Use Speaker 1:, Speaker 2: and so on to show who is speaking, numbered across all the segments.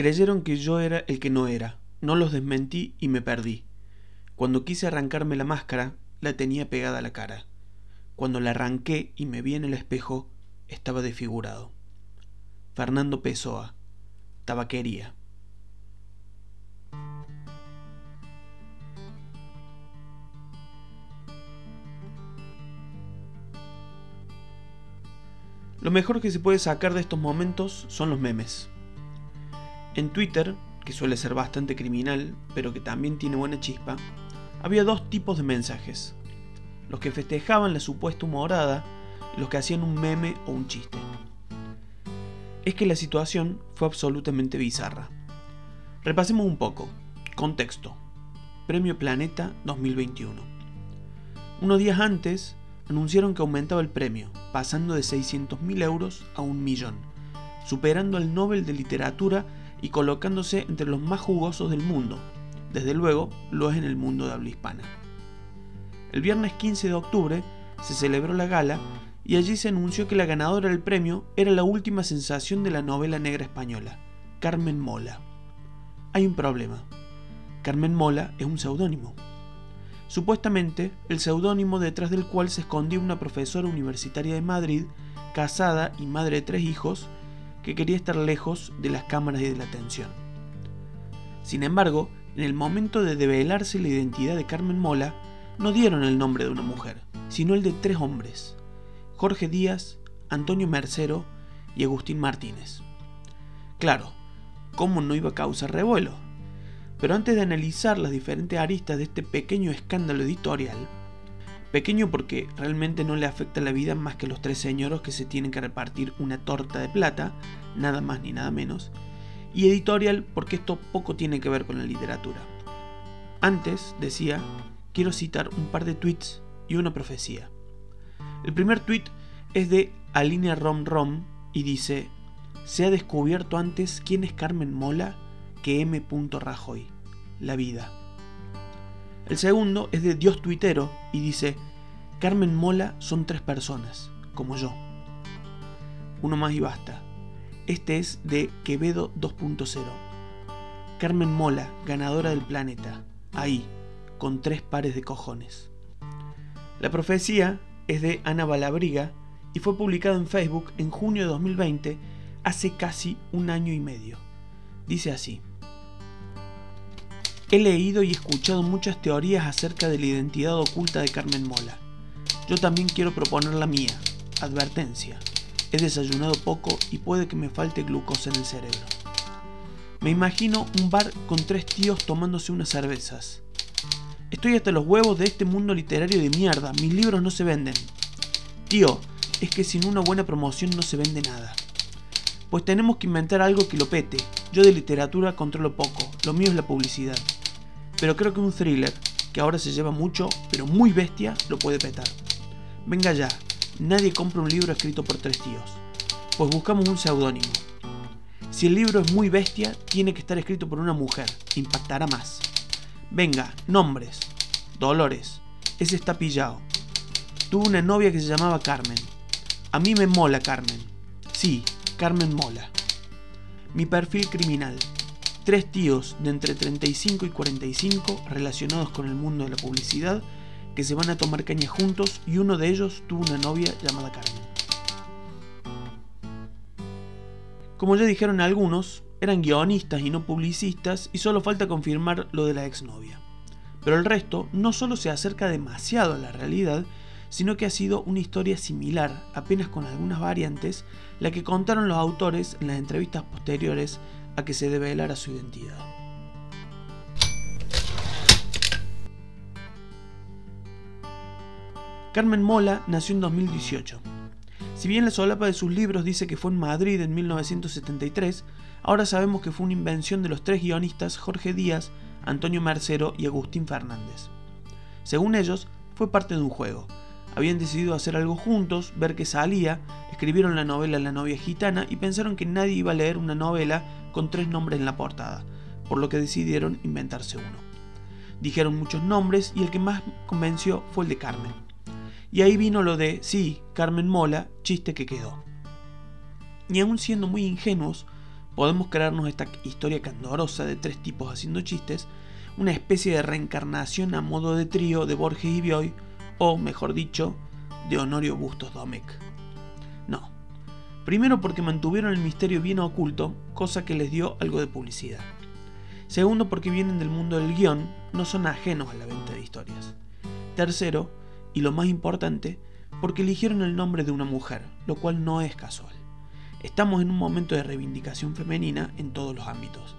Speaker 1: Creyeron que yo era el que no era. No los desmentí y me perdí. Cuando quise arrancarme la máscara, la tenía pegada a la cara. Cuando la arranqué y me vi en el espejo, estaba desfigurado. Fernando Pessoa, tabaquería. Lo mejor que se puede sacar de estos momentos son los memes. En Twitter, que suele ser bastante criminal, pero que también tiene buena chispa, había dos tipos de mensajes. Los que festejaban la supuesta humorada y los que hacían un meme o un chiste. Es que la situación fue absolutamente bizarra. Repasemos un poco. Contexto. Premio Planeta 2021. Unos días antes, anunciaron que aumentaba el premio, pasando de 600.000 euros a un millón, superando al Nobel de Literatura y colocándose entre los más jugosos del mundo. Desde luego, lo es en el mundo de habla hispana. El viernes 15 de octubre se celebró la gala y allí se anunció que la ganadora del premio era la última sensación de la novela negra española, Carmen Mola. Hay un problema. Carmen Mola es un seudónimo supuestamente el seudónimo detrás del cual se escondía una profesora universitaria de Madrid, casada y madre de tres hijos, que quería estar lejos de las cámaras y de la atención. Sin embargo, en el momento de develarse la identidad de Carmen Mola, no dieron el nombre de una mujer, sino el de tres hombres, Jorge Díaz, Antonio Mercero y Agustín Martínez. Claro, ¿cómo no iba a causar revuelo? Pero antes de analizar las diferentes aristas de este pequeño escándalo editorial, pequeño porque realmente no le afecta la vida más que los tres señoros que se tienen que repartir una torta de plata, nada más ni nada menos, y editorial porque esto poco tiene que ver con la literatura. Antes, decía, quiero citar un par de tweets y una profecía. El primer tweet es de Alinea Rom Rom y dice, se ha descubierto antes quién es Carmen Mola que M. Rajoy, la vida. El segundo es de Dios Tuitero y dice, Carmen Mola son tres personas, como yo. Uno más y basta. Este es de Quevedo 2.0. Carmen Mola, ganadora del planeta, ahí, con tres pares de cojones. La profecía es de Ana Balabriga y fue publicada en Facebook en junio de 2020, hace casi un año y medio. Dice así. He leído y escuchado muchas teorías acerca de la identidad oculta de Carmen Mola. Yo también quiero proponer la mía. Advertencia. He desayunado poco y puede que me falte glucosa en el cerebro. Me imagino un bar con tres tíos tomándose unas cervezas. Estoy hasta los huevos de este mundo literario de mierda. Mis libros no se venden. Tío, es que sin una buena promoción no se vende nada. Pues tenemos que inventar algo que lo pete. Yo de literatura controlo poco. Lo mío es la publicidad pero creo que un thriller, que ahora se lleva mucho, pero muy bestia, lo puede petar. Venga ya, nadie compra un libro escrito por tres tíos, pues buscamos un seudónimo. Si el libro es muy bestia, tiene que estar escrito por una mujer, impactará más. Venga, nombres. Dolores, ese está pillado. Tuve una novia que se llamaba Carmen. A mí me mola Carmen. Sí, Carmen mola. Mi perfil criminal tres tíos de entre 35 y 45 relacionados con el mundo de la publicidad que se van a tomar caña juntos y uno de ellos tuvo una novia llamada Carmen. Como ya dijeron algunos, eran guionistas y no publicistas y solo falta confirmar lo de la exnovia. Pero el resto no solo se acerca demasiado a la realidad, sino que ha sido una historia similar, apenas con algunas variantes, la que contaron los autores en las entrevistas posteriores a que se develara su identidad. Carmen Mola nació en 2018. Si bien la solapa de sus libros dice que fue en Madrid en 1973, ahora sabemos que fue una invención de los tres guionistas Jorge Díaz, Antonio Mercero y Agustín Fernández. Según ellos, fue parte de un juego. Habían decidido hacer algo juntos, ver qué salía, escribieron la novela La novia gitana y pensaron que nadie iba a leer una novela con tres nombres en la portada, por lo que decidieron inventarse uno. Dijeron muchos nombres y el que más convenció fue el de Carmen. Y ahí vino lo de, sí, Carmen Mola, chiste que quedó. Y aún siendo muy ingenuos, podemos crearnos esta historia candorosa de tres tipos haciendo chistes, una especie de reencarnación a modo de trío de Borges y Bioy, o mejor dicho, de Honorio Bustos Domecq. Primero porque mantuvieron el misterio bien oculto, cosa que les dio algo de publicidad. Segundo porque vienen del mundo del guion, no son ajenos a la venta de historias. Tercero, y lo más importante, porque eligieron el nombre de una mujer, lo cual no es casual. Estamos en un momento de reivindicación femenina en todos los ámbitos.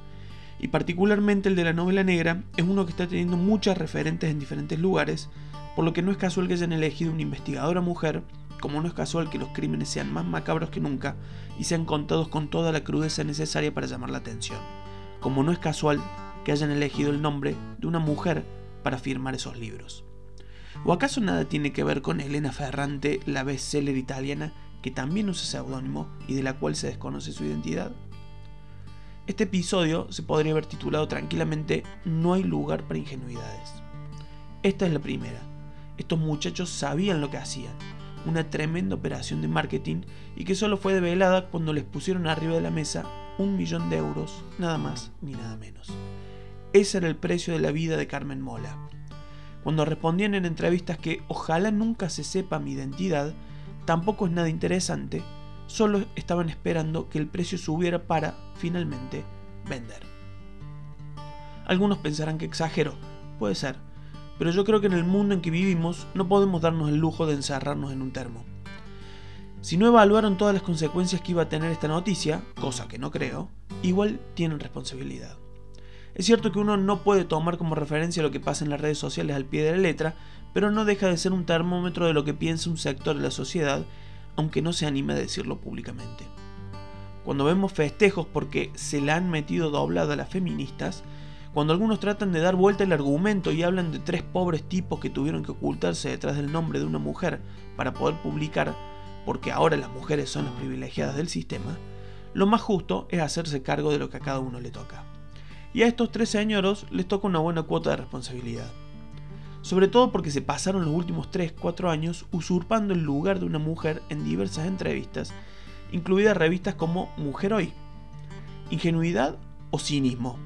Speaker 1: Y particularmente el de la novela negra es uno que está teniendo muchas referentes en diferentes lugares, por lo que no es casual que hayan elegido una investigadora mujer, como no es casual que los crímenes sean más macabros que nunca y sean contados con toda la crudeza necesaria para llamar la atención, como no es casual que hayan elegido el nombre de una mujer para firmar esos libros. ¿O acaso nada tiene que ver con Elena Ferrante, la bestseller italiana que también usa seudónimo y de la cual se desconoce su identidad? Este episodio se podría haber titulado tranquilamente No hay lugar para ingenuidades. Esta es la primera. Estos muchachos sabían lo que hacían, una tremenda operación de marketing y que solo fue develada cuando les pusieron arriba de la mesa un millón de euros, nada más ni nada menos. Ese era el precio de la vida de Carmen Mola. Cuando respondían en entrevistas que ojalá nunca se sepa mi identidad, tampoco es nada interesante, solo estaban esperando que el precio subiera para, finalmente, vender. Algunos pensarán que exagero, puede ser, pero yo creo que en el mundo en que vivimos no podemos darnos el lujo de encerrarnos en un termo. Si no evaluaron todas las consecuencias que iba a tener esta noticia, cosa que no creo, igual tienen responsabilidad. Es cierto que uno no puede tomar como referencia lo que pasa en las redes sociales al pie de la letra, pero no deja de ser un termómetro de lo que piensa un sector de la sociedad, aunque no se anime a decirlo públicamente. Cuando vemos festejos porque se la han metido doblada a las feministas, cuando algunos tratan de dar vuelta el argumento y hablan de tres pobres tipos que tuvieron que ocultarse detrás del nombre de una mujer para poder publicar, porque ahora las mujeres son las privilegiadas del sistema, lo más justo es hacerse cargo de lo que a cada uno le toca. Y a estos tres señoros les toca una buena cuota de responsabilidad sobre todo porque se pasaron los últimos 3-4 años usurpando el lugar de una mujer en diversas entrevistas, incluidas revistas como Mujer Hoy. ¿Ingenuidad o cinismo?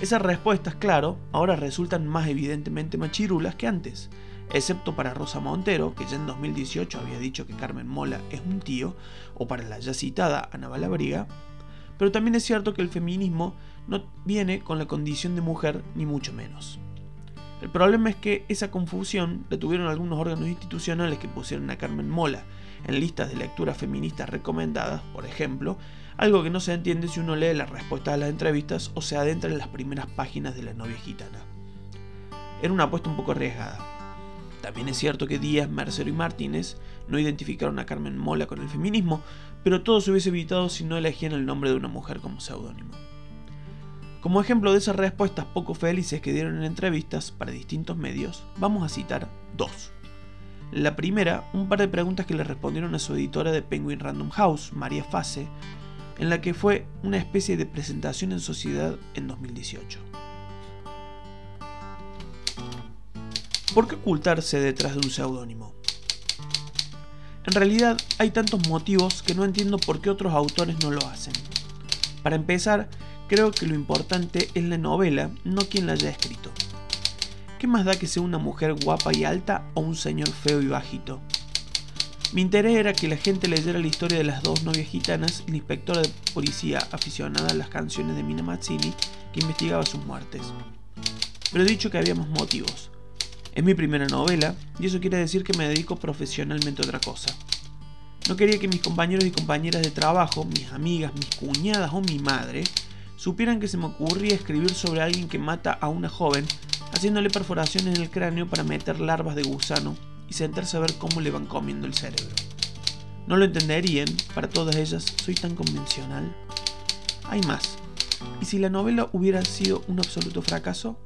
Speaker 1: Esas respuestas, claro, ahora resultan más evidentemente machirulas que antes, excepto para Rosa Montero, que ya en 2018 había dicho que Carmen Mola es un tío, o para la ya citada Ana Balabriga, pero también es cierto que el feminismo no viene con la condición de mujer ni mucho menos. El problema es que esa confusión la tuvieron algunos órganos institucionales que pusieron a Carmen Mola en listas de lectura feministas recomendadas, por ejemplo, algo que no se entiende si uno lee las respuestas a las entrevistas o se adentra en las primeras páginas de la novia gitana. Era una apuesta un poco arriesgada. También es cierto que Díaz, Mercero y Martínez no identificaron a Carmen Mola con el feminismo, pero todo se hubiese evitado si no elegían el nombre de una mujer como seudónimo. Como ejemplo de esas respuestas poco felices que dieron en entrevistas para distintos medios, vamos a citar dos. La primera, un par de preguntas que le respondieron a su editora de Penguin Random House, María Fase, en la que fue una especie de presentación en sociedad en 2018. ¿Por qué ocultarse detrás de un seudónimo? En realidad hay tantos motivos que no entiendo por qué otros autores no lo hacen. Para empezar, Creo que lo importante es la novela, no quien la haya escrito. ¿Qué más da que sea una mujer guapa y alta o un señor feo y bajito? Mi interés era que la gente leyera la historia de las dos novias gitanas y la inspectora de policía aficionada a las canciones de Mina Mazzini que investigaba sus muertes. Pero he dicho que había más motivos. Es mi primera novela y eso quiere decir que me dedico profesionalmente a otra cosa. No quería que mis compañeros y compañeras de trabajo, mis amigas, mis cuñadas o mi madre supieran que se me ocurría escribir sobre alguien que mata a una joven, haciéndole perforaciones en el cráneo para meter larvas de gusano y sentarse a ver cómo le van comiendo el cerebro. No lo entenderían, para todas ellas soy tan convencional. Hay más. ¿Y si la novela hubiera sido un absoluto fracaso?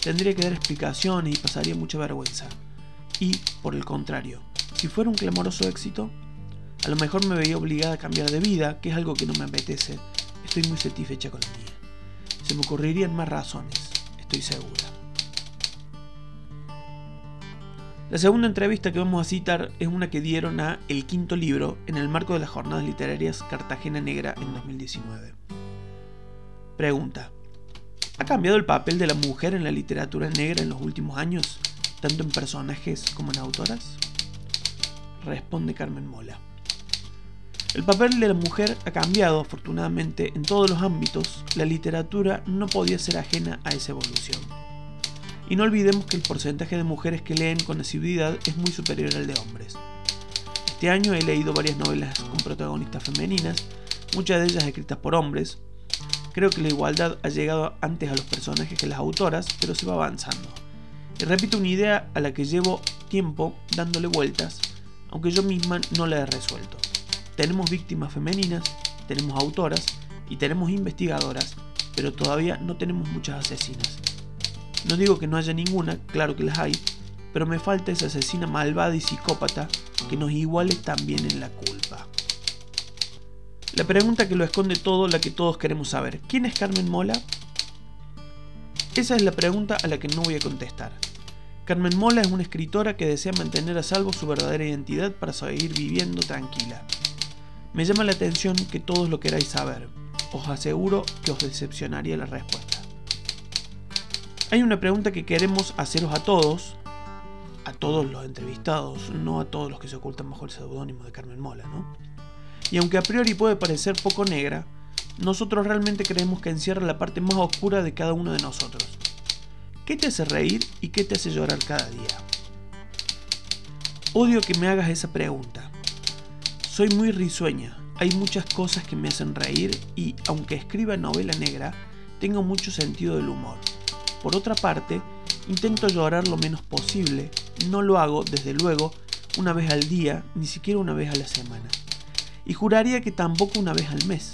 Speaker 1: Tendría que dar explicaciones y pasaría mucha vergüenza. Y, por el contrario, si fuera un clamoroso éxito, a lo mejor me veía obligada a cambiar de vida, que es algo que no me apetece, Estoy muy satisfecha con la mía. Se me ocurrirían más razones, estoy segura. La segunda entrevista que vamos a citar es una que dieron a El Quinto Libro en el marco de las Jornadas Literarias Cartagena Negra en 2019. Pregunta. ¿Ha cambiado el papel de la mujer en la literatura negra en los últimos años, tanto en personajes como en autoras? Responde Carmen Mola. El papel de la mujer ha cambiado, afortunadamente, en todos los ámbitos. La literatura no podía ser ajena a esa evolución. Y no olvidemos que el porcentaje de mujeres que leen con asiduidad es muy superior al de hombres. Este año he leído varias novelas con protagonistas femeninas, muchas de ellas escritas por hombres. Creo que la igualdad ha llegado antes a los personajes que las autoras, pero se va avanzando. Y repito una idea a la que llevo tiempo dándole vueltas, aunque yo misma no la he resuelto. Tenemos víctimas femeninas, tenemos autoras y tenemos investigadoras, pero todavía no tenemos muchas asesinas. No digo que no haya ninguna, claro que las hay, pero me falta esa asesina malvada y psicópata que nos iguale también en la culpa. La pregunta que lo esconde todo, la que todos queremos saber, ¿quién es Carmen Mola? Esa es la pregunta a la que no voy a contestar. Carmen Mola es una escritora que desea mantener a salvo su verdadera identidad para seguir viviendo tranquila. Me llama la atención que todos lo queráis saber. Os aseguro que os decepcionaría la respuesta. Hay una pregunta que queremos haceros a todos, a todos los entrevistados, no a todos los que se ocultan bajo el seudónimo de Carmen Mola, ¿no? Y aunque a priori puede parecer poco negra, nosotros realmente creemos que encierra la parte más oscura de cada uno de nosotros. ¿Qué te hace reír y qué te hace llorar cada día? Odio que me hagas esa pregunta. Soy muy risueña, hay muchas cosas que me hacen reír y, aunque escriba novela negra, tengo mucho sentido del humor. Por otra parte, intento llorar lo menos posible, no lo hago, desde luego, una vez al día, ni siquiera una vez a la semana. Y juraría que tampoco una vez al mes.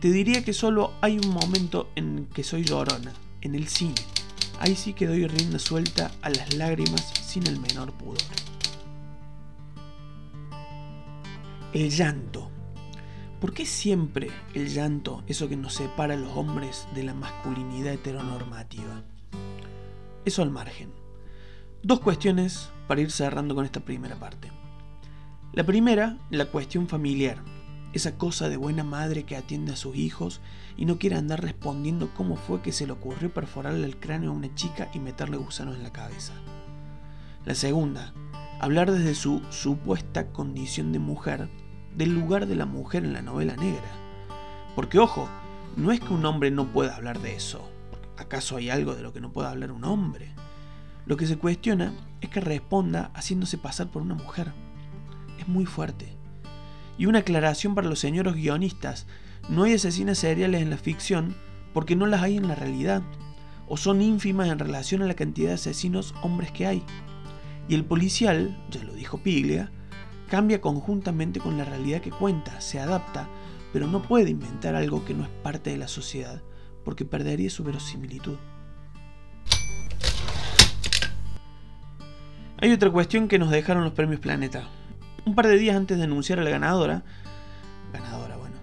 Speaker 1: Te diría que solo hay un momento en que soy llorona, en el cine. Ahí sí que doy rienda suelta a las lágrimas sin el menor pudor. El llanto. ¿Por qué siempre el llanto, eso que nos separa a los hombres de la masculinidad heteronormativa? Eso al margen. Dos cuestiones para ir cerrando con esta primera parte. La primera, la cuestión familiar. Esa cosa de buena madre que atiende a sus hijos y no quiere andar respondiendo cómo fue que se le ocurrió perforarle el cráneo a una chica y meterle gusanos en la cabeza. La segunda, hablar desde su supuesta condición de mujer del lugar de la mujer en la novela negra. Porque ojo, no es que un hombre no pueda hablar de eso. ¿Acaso hay algo de lo que no pueda hablar un hombre? Lo que se cuestiona es que responda haciéndose pasar por una mujer. Es muy fuerte. Y una aclaración para los señores guionistas. No hay asesinas seriales en la ficción porque no las hay en la realidad. O son ínfimas en relación a la cantidad de asesinos hombres que hay. Y el policial, ya lo dijo Piglia, cambia conjuntamente con la realidad que cuenta, se adapta, pero no puede inventar algo que no es parte de la sociedad, porque perdería su verosimilitud. Hay otra cuestión que nos dejaron los premios Planeta. Un par de días antes de anunciar a la ganadora, ganadora, bueno,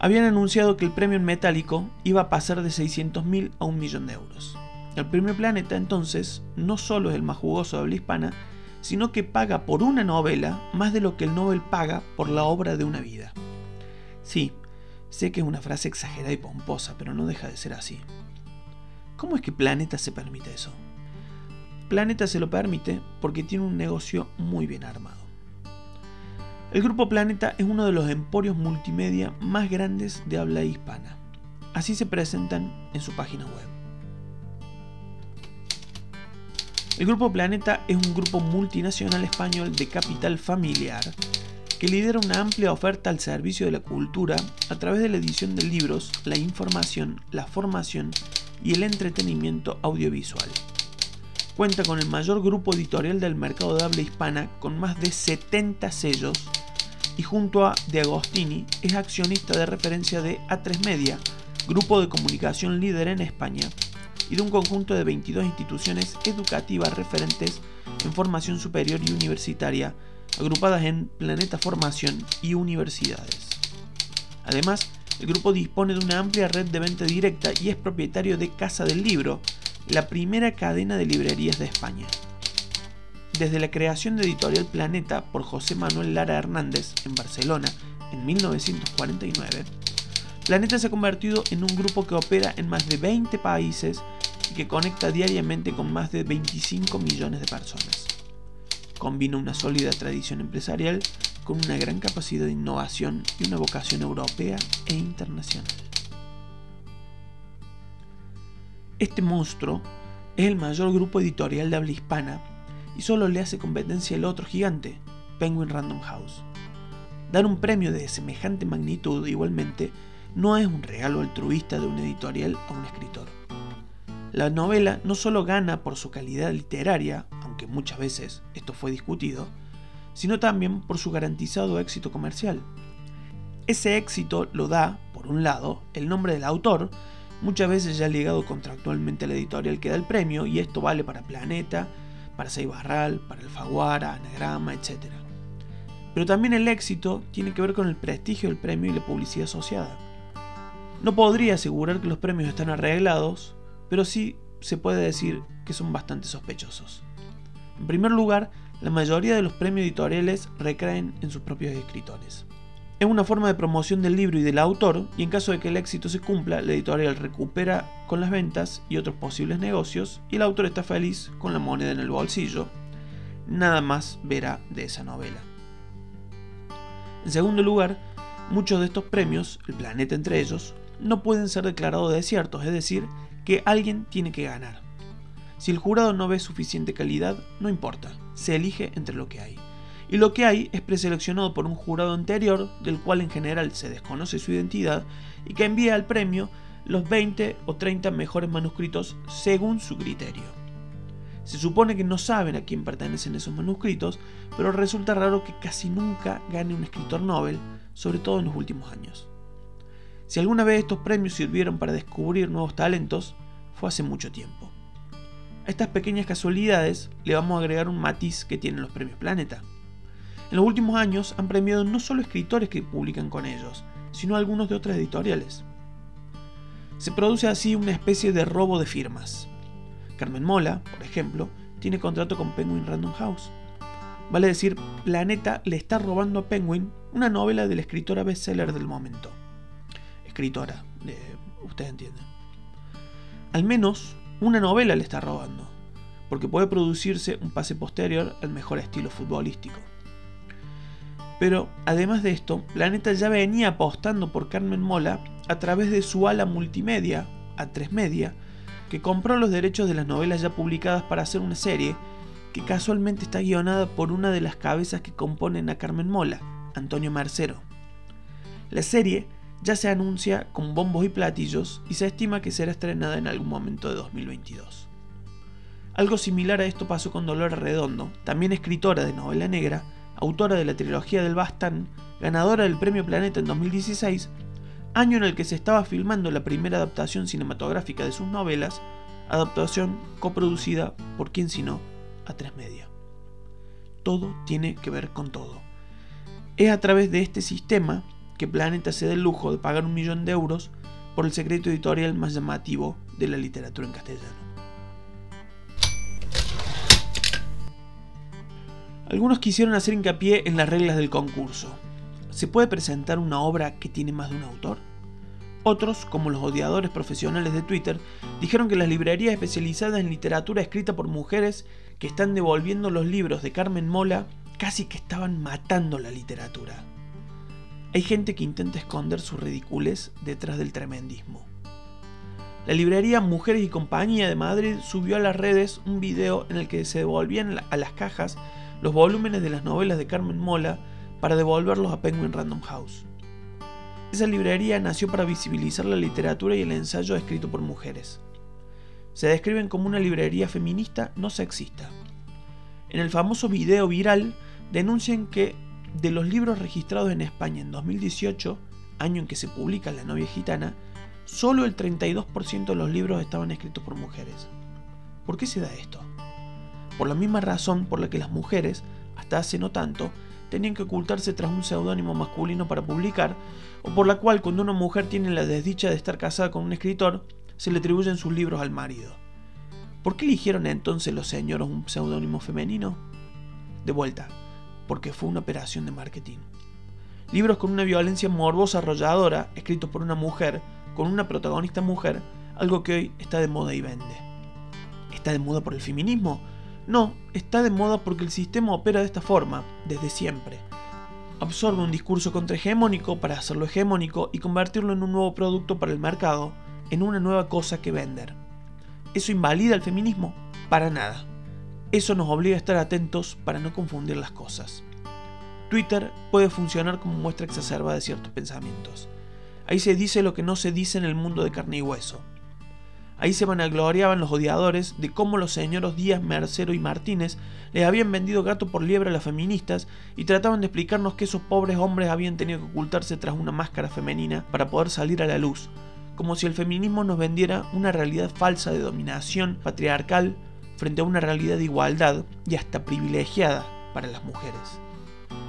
Speaker 1: habían anunciado que el premio en metálico iba a pasar de 600.000 a un millón de euros. El premio Planeta entonces no solo es el más jugoso de habla hispana, sino que paga por una novela más de lo que el Nobel paga por la obra de una vida. Sí, sé que es una frase exagerada y pomposa, pero no deja de ser así. ¿Cómo es que Planeta se permite eso? Planeta se lo permite porque tiene un negocio muy bien armado. El Grupo Planeta es uno de los emporios multimedia más grandes de habla hispana. Así se presentan en su página web. El Grupo Planeta es un grupo multinacional español de capital familiar que lidera una amplia oferta al servicio de la cultura a través de la edición de libros, la información, la formación y el entretenimiento audiovisual. Cuenta con el mayor grupo editorial del mercado de habla hispana con más de 70 sellos y junto a De Agostini es accionista de referencia de A3 Media, grupo de comunicación líder en España y de un conjunto de 22 instituciones educativas referentes en formación superior y universitaria, agrupadas en Planeta Formación y universidades. Además, el grupo dispone de una amplia red de venta directa y es propietario de Casa del Libro, la primera cadena de librerías de España. desde la creación de Editorial Planeta por José Manuel Lara Hernández en Barcelona en 1949, Planeta se ha convertido en un grupo que opera en más de 20 países y que conecta diariamente con más de 25 millones de personas. Combina una sólida tradición empresarial con una gran capacidad de innovación y una vocación europea e internacional. Este monstruo es el mayor grupo editorial de habla hispana y solo le hace competencia el otro gigante, Penguin Random House. Dar un premio de semejante magnitud igualmente no es un regalo altruista de un editorial a un escritor. La novela no solo gana por su calidad literaria, aunque muchas veces esto fue discutido, sino también por su garantizado éxito comercial. Ese éxito lo da, por un lado, el nombre del autor, muchas veces ya ligado contractualmente a la editorial que da el premio, y esto vale para Planeta, para Seibarral, para Alfaguara, Anagrama, etc. Pero también el éxito tiene que ver con el prestigio del premio y la publicidad asociada. No podría asegurar que los premios están arreglados, pero sí se puede decir que son bastante sospechosos. En primer lugar, la mayoría de los premios editoriales recaen en sus propios escritores. Es una forma de promoción del libro y del autor, y en caso de que el éxito se cumpla, la editorial recupera con las ventas y otros posibles negocios, y el autor está feliz con la moneda en el bolsillo. Nada más verá de esa novela. En segundo lugar, muchos de estos premios, el planeta entre ellos, no pueden ser declarados desiertos, es decir, que alguien tiene que ganar. Si el jurado no ve suficiente calidad, no importa, se elige entre lo que hay y lo que hay es preseleccionado por un jurado anterior, del cual en general se desconoce su identidad, y que envía al premio los 20 o 30 mejores manuscritos según su criterio. Se supone que no saben a quién pertenecen esos manuscritos, pero resulta raro que casi nunca gane un escritor Nobel, sobre todo en los últimos años. Si alguna vez estos premios sirvieron para descubrir nuevos talentos, fue hace mucho tiempo. A estas pequeñas casualidades le vamos a agregar un matiz que tienen los premios Planeta. En los últimos años han premiado no solo escritores que publican con ellos, sino algunos de otras editoriales. Se produce así una especie de robo de firmas. Carmen Mola, por ejemplo, tiene contrato con Penguin Random House. Vale decir, Planeta le está robando a Penguin una novela de la escritora bestseller del momento. Escritora, de, ustedes entienden. Al menos una novela le está robando, porque puede producirse un pase posterior al mejor estilo futbolístico. Pero además de esto, Planeta ya venía apostando por Carmen Mola a través de su ala multimedia, A3 Media, que compró los derechos de las novelas ya publicadas para hacer una serie que casualmente está guionada por una de las cabezas que componen a Carmen Mola, Antonio Mercero. La serie ya se anuncia con bombos y platillos y se estima que será estrenada en algún momento de 2022. Algo similar a esto pasó con Dolores Redondo, también escritora de novela negra, autora de la trilogía del Bastán, ganadora del Premio Planeta en 2016, año en el que se estaba filmando la primera adaptación cinematográfica de sus novelas, adaptación coproducida por quien sino a tres media. Todo tiene que ver con todo. Es a través de este sistema que Planeta se da el lujo de pagar un millón de euros por el secreto editorial más llamativo de la literatura en castellano. Algunos quisieron hacer hincapié en las reglas del concurso. ¿Se puede presentar una obra que tiene más de un autor? Otros, como los odiadores profesionales de Twitter, dijeron que las librerías especializadas en literatura escrita por mujeres que están devolviendo los libros de Carmen Mola casi que estaban matando la literatura. Hay gente que intenta esconder sus ridicules detrás del tremendismo. La librería Mujeres y Compañía de Madrid subió a las redes un video en el que se devolvían a las cajas los volúmenes de las novelas de Carmen Mola para devolverlos a Penguin Random House. Esa librería nació para visibilizar la literatura y el ensayo escrito por mujeres. Se describen como una librería feminista no sexista. En el famoso video viral denuncian que de los libros registrados en España en 2018, año en que se publica La novia gitana, solo el 32% de los libros estaban escritos por mujeres. ¿Por qué se da esto? por la misma razón por la que las mujeres, hasta hace no tanto, tenían que ocultarse tras un seudónimo masculino para publicar, o por la cual cuando una mujer tiene la desdicha de estar casada con un escritor, se le atribuyen sus libros al marido. ¿Por qué eligieron entonces los señores un seudónimo femenino? de vuelta, porque fue una operación de marketing. Libros con una violencia morbosa arrolladora, escritos por una mujer, con una protagonista mujer, algo que hoy está de moda y vende. ¿Está de moda por el feminismo? No, está de moda porque el sistema opera de esta forma, desde siempre. Absorbe un discurso contrahegemónico para hacerlo hegemónico y convertirlo en un nuevo producto para el mercado, en una nueva cosa que vender. ¿Eso invalida el feminismo? Para nada. Eso nos obliga a estar atentos para no confundir las cosas. Twitter puede funcionar como muestra exacerba de ciertos pensamientos. Ahí se dice lo que no se dice en el mundo de carne y hueso. Ahí se vanagloriaban los odiadores de cómo los señoros Díaz, Mercero y Martínez les habían vendido gato por liebre a las feministas y trataban de explicarnos que esos pobres hombres habían tenido que ocultarse tras una máscara femenina para poder salir a la luz, como si el feminismo nos vendiera una realidad falsa de dominación patriarcal frente a una realidad de igualdad y hasta privilegiada para las mujeres.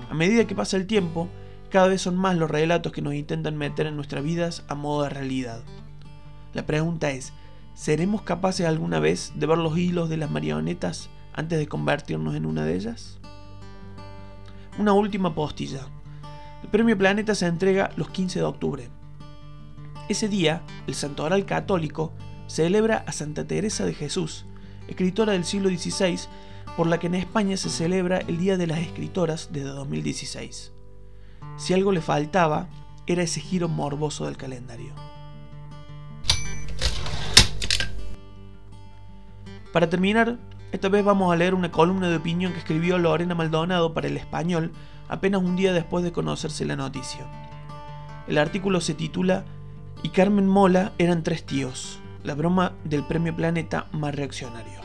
Speaker 1: A medida que pasa el tiempo, cada vez son más los relatos que nos intentan meter en nuestras vidas a modo de realidad. La pregunta es, ¿Seremos capaces alguna vez de ver los hilos de las marionetas antes de convertirnos en una de ellas? Una última postilla. El premio Planeta se entrega los 15 de octubre. Ese día, el santoral católico celebra a Santa Teresa de Jesús, escritora del siglo XVI, por la que en España se celebra el Día de las Escritoras desde 2016. Si algo le faltaba, era ese giro morboso del calendario. Para terminar, esta vez vamos a leer una columna de opinión que escribió Lorena Maldonado para el español apenas un día después de conocerse la noticia. El artículo se titula Y Carmen Mola eran tres tíos, la broma del premio Planeta más reaccionario.